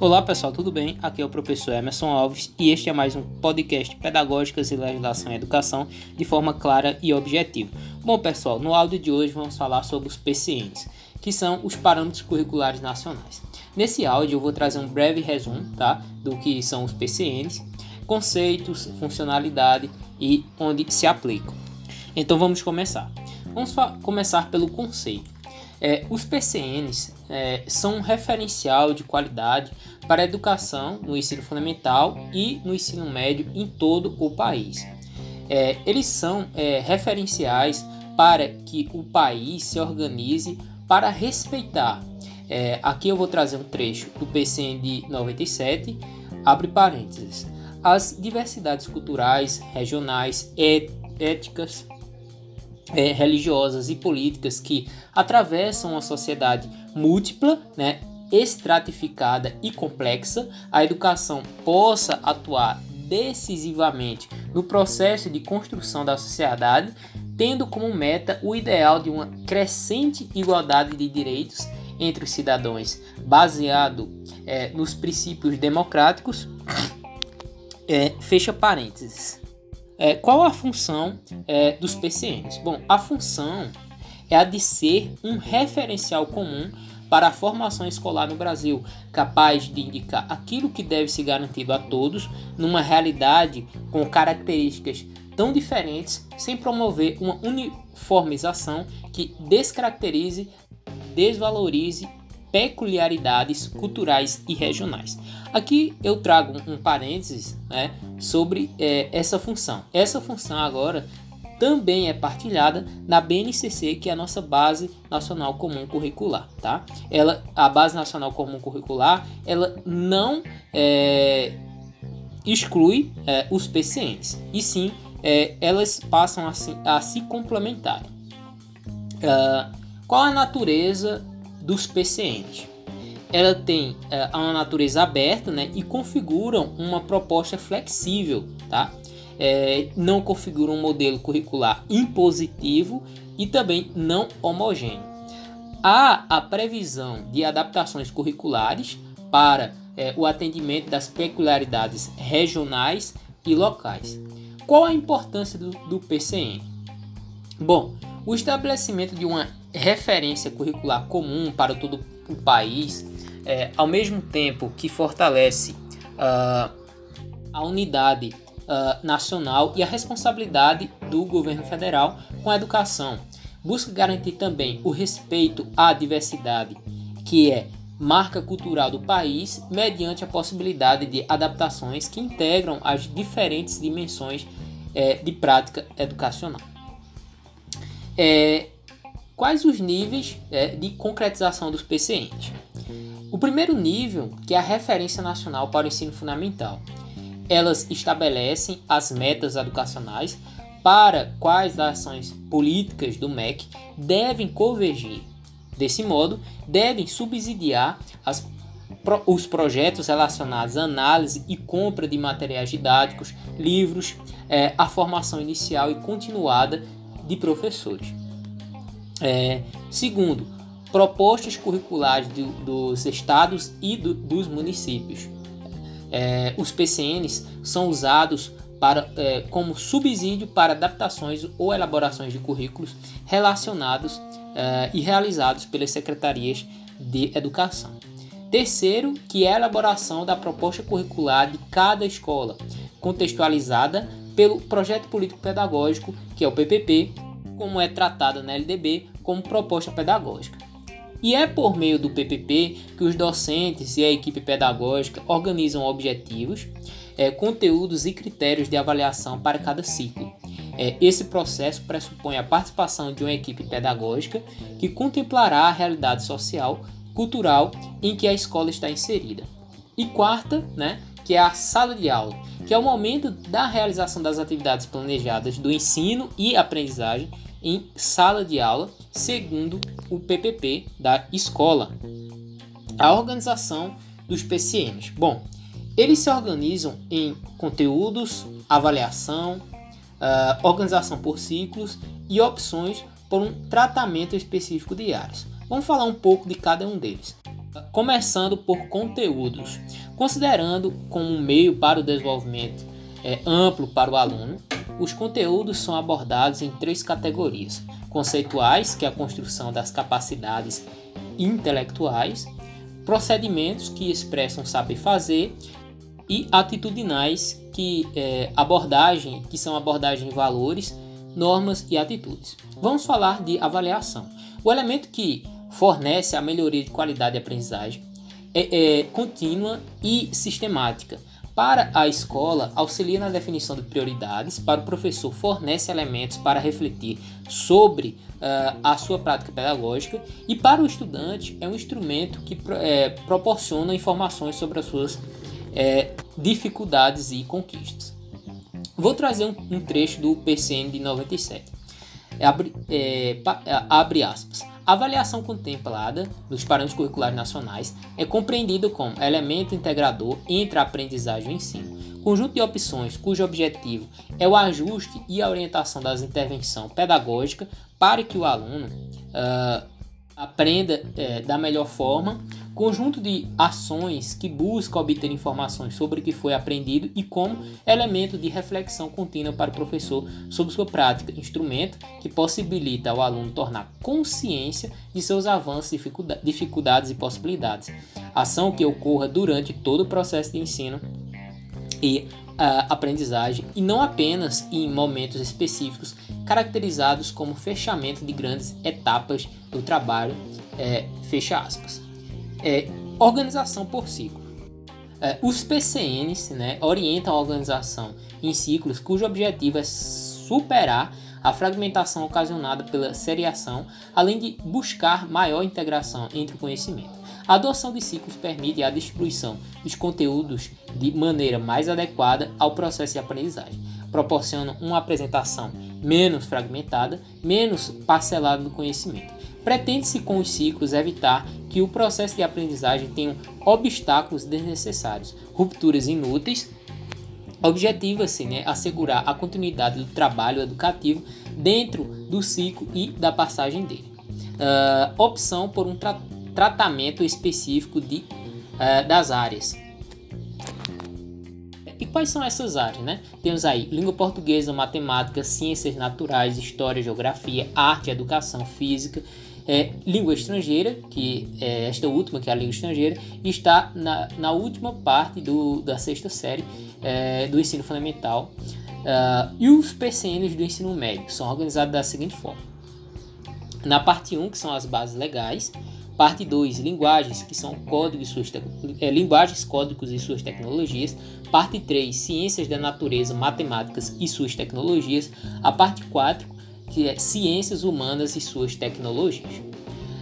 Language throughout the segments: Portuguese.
Olá pessoal, tudo bem? Aqui é o professor Emerson Alves e este é mais um podcast Pedagógicas e Legislação e Educação de forma clara e objetiva. Bom pessoal, no áudio de hoje vamos falar sobre os PCNs, que são os Parâmetros Curriculares Nacionais. Nesse áudio eu vou trazer um breve resumo tá, do que são os PCNs, conceitos, funcionalidade e onde se aplicam. Então vamos começar. Vamos começar pelo conceito. É, os PCNs é, são um referencial de qualidade para a educação no ensino fundamental e no ensino médio em todo o país. É, eles são é, referenciais para que o país se organize para respeitar. É, aqui eu vou trazer um trecho do PCN de 97, abre parênteses, as diversidades culturais, regionais, éticas, é, religiosas e políticas que atravessam uma sociedade múltipla, né, estratificada e complexa, a educação possa atuar decisivamente no processo de construção da sociedade, tendo como meta o ideal de uma crescente igualdade de direitos entre os cidadãos, baseado é, nos princípios democráticos. É, fecha parênteses. É, qual a função é, dos PCNs? Bom, a função é a de ser um referencial comum para a formação escolar no Brasil, capaz de indicar aquilo que deve ser garantido a todos numa realidade com características tão diferentes, sem promover uma uniformização que descaracterize, desvalorize peculiaridades culturais e regionais. Aqui eu trago um parênteses né, sobre é, essa função. Essa função agora também é partilhada na BNCC, que é a nossa Base Nacional Comum Curricular, tá? Ela, a Base Nacional Comum Curricular, ela não é, exclui é, os PCNs, e sim é, elas passam a se, a se complementar. Uh, qual a natureza dos PCNs. Ela tem é, uma natureza aberta né, e configuram uma proposta flexível, tá? É, não configuram um modelo curricular impositivo e também não homogêneo. Há a previsão de adaptações curriculares para é, o atendimento das peculiaridades regionais e locais. Qual a importância do, do PCN? Bom, o estabelecimento de uma referência curricular comum para todo o país, é, ao mesmo tempo que fortalece uh, a unidade uh, nacional e a responsabilidade do governo federal com a educação. Busca garantir também o respeito à diversidade, que é marca cultural do país, mediante a possibilidade de adaptações que integram as diferentes dimensões é, de prática educacional. É, quais os níveis é, de concretização dos PCNs? O primeiro nível, que é a referência nacional para o ensino fundamental. Elas estabelecem as metas educacionais para quais ações políticas do MEC devem convergir. Desse modo, devem subsidiar as, os projetos relacionados à análise e compra de materiais didáticos, livros, é, a formação inicial e continuada de professores. É, segundo, propostas curriculares do, dos estados e do, dos municípios. É, os PCNs são usados para, é, como subsídio para adaptações ou elaborações de currículos relacionados é, e realizados pelas secretarias de educação. Terceiro, que é a elaboração da proposta curricular de cada escola, contextualizada pelo projeto político pedagógico, que é o PPP, como é tratada na LDB como proposta pedagógica. E é por meio do PPP que os docentes e a equipe pedagógica organizam objetivos, é, conteúdos e critérios de avaliação para cada ciclo. É, esse processo pressupõe a participação de uma equipe pedagógica que contemplará a realidade social, cultural em que a escola está inserida. E quarta, né, que é a sala de aula, que é o momento da realização das atividades planejadas do ensino e aprendizagem em sala de aula, segundo o PPP da escola. A organização dos PCMs. Bom, eles se organizam em conteúdos, avaliação, uh, organização por ciclos e opções por um tratamento específico de áreas. Vamos falar um pouco de cada um deles. Começando por conteúdos, considerando como um meio para o desenvolvimento é, amplo para o aluno, os conteúdos são abordados em três categorias: conceituais, que é a construção das capacidades intelectuais, procedimentos que expressam saber fazer e atitudinais que é, abordagem que são abordagem em valores, normas e atitudes. Vamos falar de avaliação. O elemento que fornece a melhoria de qualidade de aprendizagem é, é contínua e sistemática. Para a escola, auxilia na definição de prioridades, para o professor, fornece elementos para refletir sobre uh, a sua prática pedagógica, e para o estudante, é um instrumento que é, proporciona informações sobre as suas é, dificuldades e conquistas. Vou trazer um, um trecho do PCN de 97. Abre, é, abre aspas. A avaliação contemplada nos parâmetros curriculares nacionais é compreendida como elemento integrador entre a aprendizagem e o ensino, conjunto de opções cujo objetivo é o ajuste e a orientação das intervenções pedagógicas para que o aluno uh, aprenda uh, da melhor forma conjunto de ações que busca obter informações sobre o que foi aprendido e como elemento de reflexão contínua para o professor sobre sua prática, instrumento que possibilita ao aluno tornar consciência de seus avanços, dificuldades e possibilidades. Ação que ocorra durante todo o processo de ensino e uh, aprendizagem e não apenas em momentos específicos caracterizados como fechamento de grandes etapas do trabalho, é, fecha aspas é organização por ciclo. É, os PCNs né, orientam a organização em ciclos cujo objetivo é superar a fragmentação ocasionada pela seriação, além de buscar maior integração entre o conhecimento. A adoção de ciclos permite a distribuição dos conteúdos de maneira mais adequada ao processo de aprendizagem, proporciona uma apresentação menos fragmentada, menos parcelada do conhecimento. Pretende-se com os ciclos evitar que o processo de aprendizagem tenha obstáculos desnecessários, rupturas inúteis. Objetiva-se né, assegurar a continuidade do trabalho educativo dentro do ciclo e da passagem dele. Uh, opção por um tra tratamento específico de, uh, das áreas. E quais são essas áreas? Né? Temos aí língua portuguesa, matemática, ciências naturais, história, geografia, arte, educação física, é, língua estrangeira, que é esta última, que é a língua estrangeira, está na, na última parte do, da sexta série é, do ensino fundamental. Uh, e os PCNs do ensino médio são organizados da seguinte forma: na parte 1, que são as bases legais, parte 2, linguagens, que são códigos suas é, linguagens, códigos e suas tecnologias, parte 3, ciências da natureza, matemáticas e suas tecnologias, a parte 4, que é Ciências Humanas e suas tecnologias.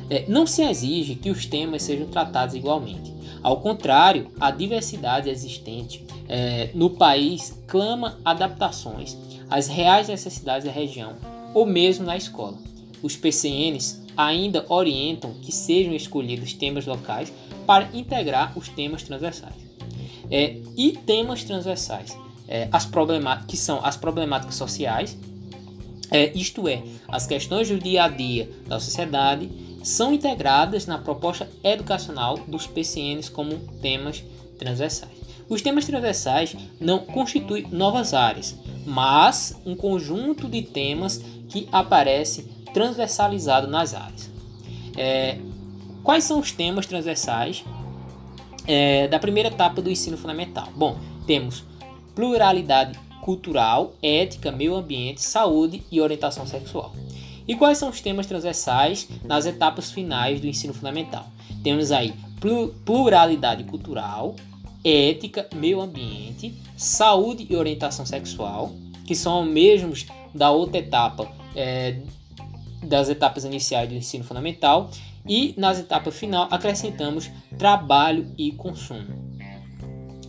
É, não se exige que os temas sejam tratados igualmente. Ao contrário, a diversidade existente é, no país clama adaptações às reais necessidades da região ou mesmo na escola. Os PCNs ainda orientam que sejam escolhidos temas locais para integrar os temas transversais. É, e temas transversais, é, as que são as problemáticas sociais, é, isto é, as questões do dia a dia da sociedade são integradas na proposta educacional dos PCNs como temas transversais. Os temas transversais não constituem novas áreas, mas um conjunto de temas que aparece transversalizado nas áreas. É, quais são os temas transversais é, da primeira etapa do ensino fundamental? Bom, temos pluralidade cultural, ética, meio ambiente, saúde e orientação sexual. E quais são os temas transversais nas etapas finais do ensino fundamental? Temos aí pluralidade cultural, ética, meio ambiente, saúde e orientação sexual, que são os mesmos da outra etapa, é, das etapas iniciais do ensino fundamental, e nas etapas final acrescentamos trabalho e consumo.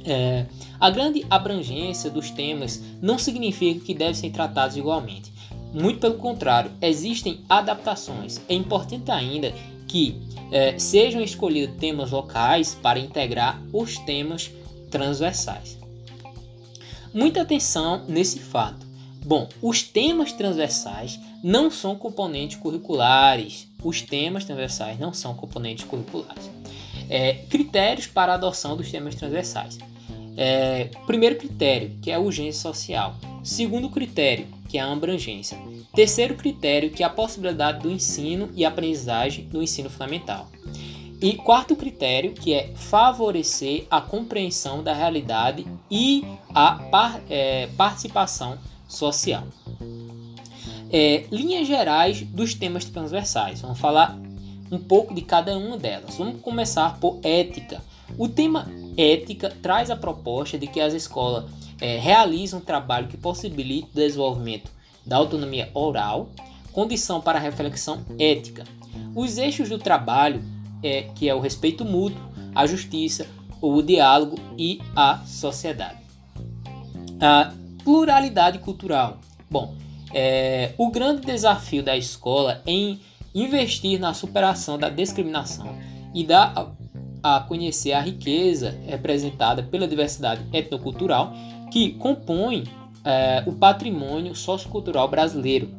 É, a grande abrangência dos temas não significa que devem ser tratados igualmente. Muito pelo contrário, existem adaptações. É importante ainda que é, sejam escolhidos temas locais para integrar os temas transversais. Muita atenção nesse fato. Bom, os temas transversais não são componentes curriculares. Os temas transversais não são componentes curriculares. É, critérios para a adoção dos temas transversais. É, primeiro critério, que é a urgência social. Segundo critério, que é a abrangência. Terceiro critério, que é a possibilidade do ensino e aprendizagem no ensino fundamental. E quarto critério, que é favorecer a compreensão da realidade e a par, é, participação social. É, linhas gerais dos temas transversais. Vamos falar um pouco de cada uma delas. Vamos começar por ética. O tema ética traz a proposta de que as escolas é, um trabalho que possibilite o desenvolvimento da autonomia oral, condição para reflexão ética. Os eixos do trabalho é, que é o respeito mútuo, a justiça, o diálogo e a sociedade. A pluralidade cultural. Bom, é, o grande desafio da escola é em investir na superação da discriminação e dar a conhecer a riqueza representada pela diversidade etnocultural que compõe é, o patrimônio sociocultural brasileiro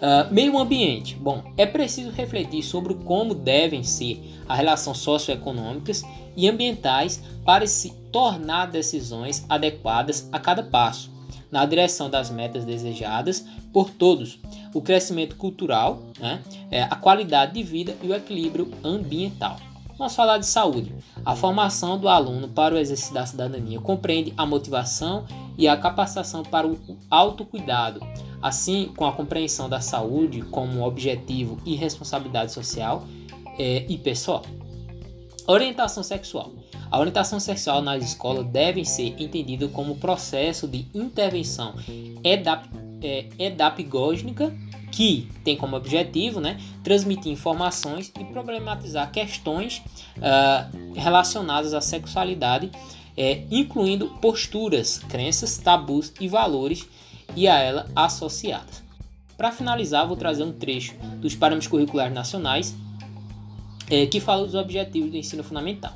Uh, meio ambiente. Bom, é preciso refletir sobre como devem ser as relações socioeconômicas e ambientais para se tornar decisões adequadas a cada passo, na direção das metas desejadas por todos, o crescimento cultural, né, é, a qualidade de vida e o equilíbrio ambiental. Vamos falar de saúde. A formação do aluno para o exercício da cidadania compreende a motivação e a capacitação para o autocuidado, assim com a compreensão da saúde como objetivo e responsabilidade social é, e pessoal. Orientação sexual. A orientação sexual nas escolas deve ser entendida como processo de intervenção edap, é, edapgógica que tem como objetivo né, transmitir informações e problematizar questões uh, relacionadas à sexualidade, é, incluindo posturas, crenças, tabus e valores e a ela associadas. Para finalizar, vou trazer um trecho dos parâmetros curriculares nacionais é, que fala dos objetivos do ensino fundamental.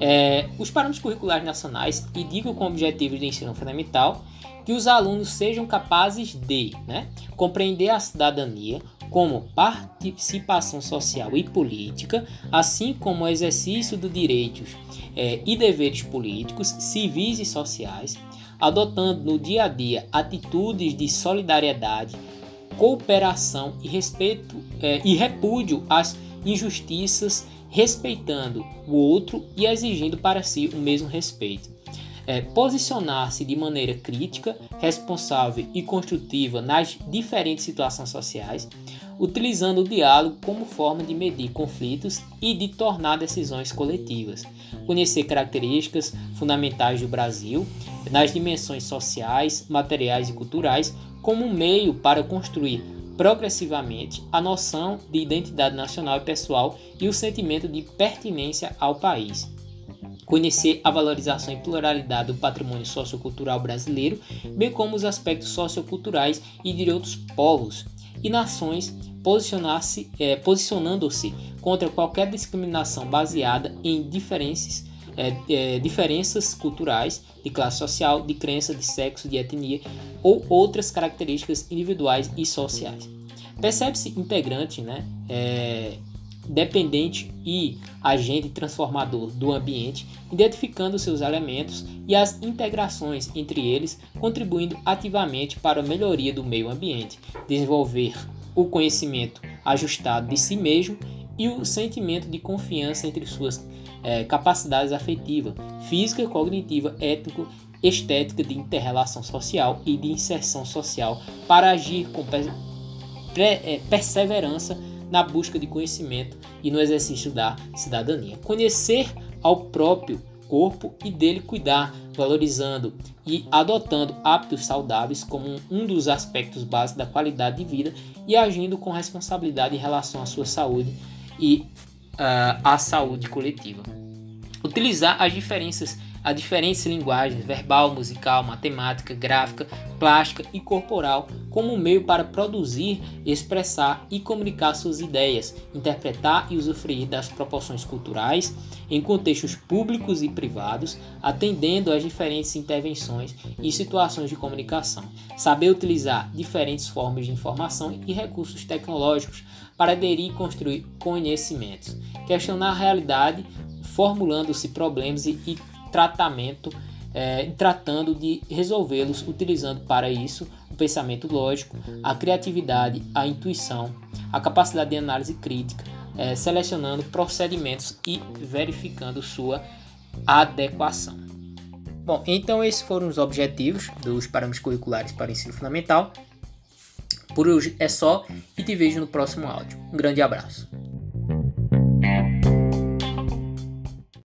É, os parâmetros curriculares nacionais indicam como objetivos do ensino fundamental que os alunos sejam capazes de né, compreender a cidadania como participação social e política, assim como o exercício dos direitos é, e deveres políticos, civis e sociais, adotando no dia a dia atitudes de solidariedade, cooperação e respeito é, e repúdio às injustiças, respeitando o outro e exigindo para si o mesmo respeito. É, posicionar-se de maneira crítica, responsável e construtiva nas diferentes situações sociais, utilizando o diálogo como forma de medir conflitos e de tornar decisões coletivas, conhecer características fundamentais do Brasil nas dimensões sociais, materiais e culturais como um meio para construir progressivamente a noção de identidade nacional e pessoal e o sentimento de pertinência ao país. Conhecer a valorização e pluralidade do patrimônio sociocultural brasileiro, bem como os aspectos socioculturais e de outros povos e nações, posicionar-se, é, posicionando-se contra qualquer discriminação baseada em diferenças é, é, diferenças culturais, de classe social, de crença, de sexo, de etnia ou outras características individuais e sociais. Percebe-se integrante, né, é, dependente e agente transformador do ambiente, identificando seus elementos e as integrações entre eles, contribuindo ativamente para a melhoria do meio ambiente, desenvolver o conhecimento ajustado de si mesmo e o sentimento de confiança entre suas é, capacidades afetiva, física, cognitiva, étnico, estética de interrelação social e de inserção social para agir com é, perseverança na busca de conhecimento e no exercício da cidadania. Conhecer ao próprio corpo e dele cuidar, valorizando e adotando hábitos saudáveis como um dos aspectos básicos da qualidade de vida e agindo com responsabilidade em relação à sua saúde e uh, à saúde coletiva. Utilizar as diferenças a diferentes linguagens verbal, musical, matemática, gráfica, plástica e corporal como meio para produzir, expressar e comunicar suas ideias, interpretar e usufruir das proporções culturais em contextos públicos e privados, atendendo às diferentes intervenções e situações de comunicação. Saber utilizar diferentes formas de informação e recursos tecnológicos para aderir e construir conhecimentos. Questionar a realidade, formulando-se problemas e tratamento, é, tratando de resolvê-los, utilizando para isso o pensamento lógico, a criatividade, a intuição, a capacidade de análise crítica, é, selecionando procedimentos e verificando sua adequação. Bom, então esses foram os objetivos dos parâmetros curriculares para o ensino fundamental. Por hoje é só e te vejo no próximo áudio. Um grande abraço.